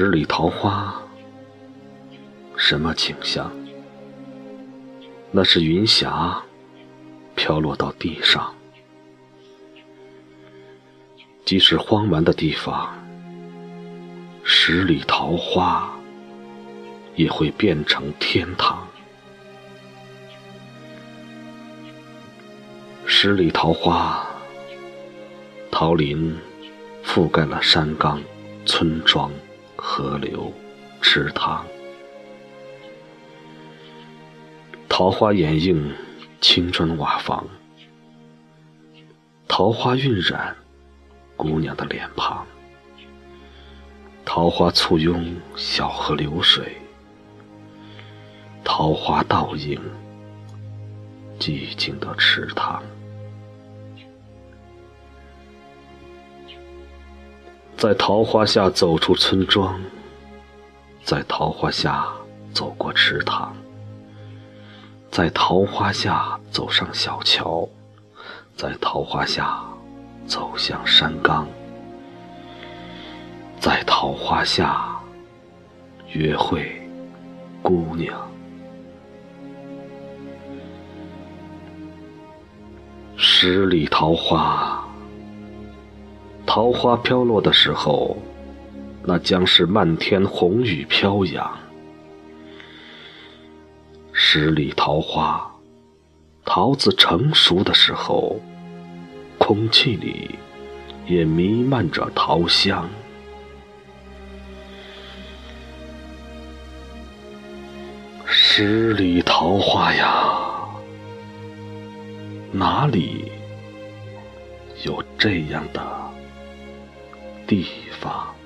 十里桃花，什么景象？那是云霞飘落到地上。即使荒蛮的地方，十里桃花也会变成天堂。十里桃花，桃林覆盖了山岗、村庄、河流、池塘。桃花掩映青砖瓦房，桃花晕染姑娘的脸庞，桃花簇拥小河流水，桃花倒映寂静的池塘。在桃花下走出村庄，在桃花下走过池塘，在桃花下走上小桥，在桃花下走向山岗，在桃花下约会姑娘。十里桃花。桃花飘落的时候，那将是漫天红雨飘扬。十里桃花，桃子成熟的时候，空气里也弥漫着桃香。十里桃花呀，哪里有这样的？地方。